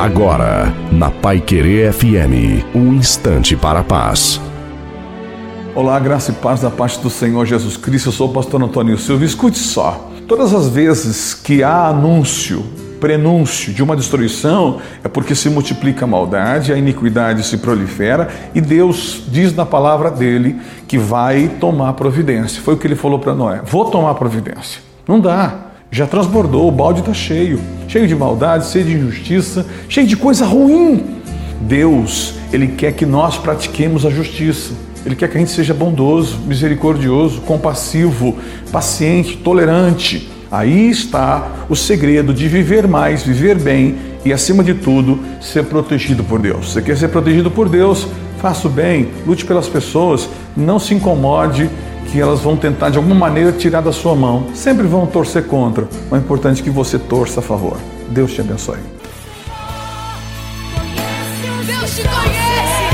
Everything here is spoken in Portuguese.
Agora, na Pai Querer FM, um instante para a paz. Olá, graça e paz da parte do Senhor Jesus Cristo. Eu sou o pastor Antônio Silva. Escute só. Todas as vezes que há anúncio, prenúncio de uma destruição, é porque se multiplica a maldade, a iniquidade se prolifera e Deus diz na palavra dele que vai tomar providência. Foi o que ele falou para Noé: Vou tomar providência. Não dá já transbordou, o balde está cheio, cheio de maldade, cheio de injustiça, cheio de coisa ruim. Deus, Ele quer que nós pratiquemos a justiça. Ele quer que a gente seja bondoso, misericordioso, compassivo, paciente, tolerante. Aí está o segredo de viver mais, viver bem e, acima de tudo, ser protegido por Deus. Você quer ser protegido por Deus? Faça o bem, lute pelas pessoas, não se incomode que elas vão tentar de alguma maneira tirar da sua mão. Sempre vão torcer contra. Importante é que você torça a favor. Deus te abençoe. Deus te conhece.